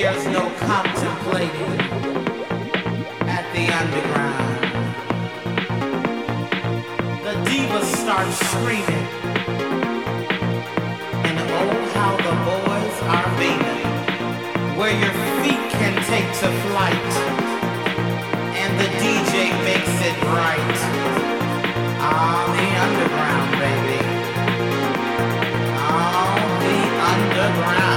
There's no contemplating at the underground. The divas start screaming, and oh how the boys are beaming, where your feet can take to flight, and the DJ makes it right. Ah, the underground, baby. Ah, the underground.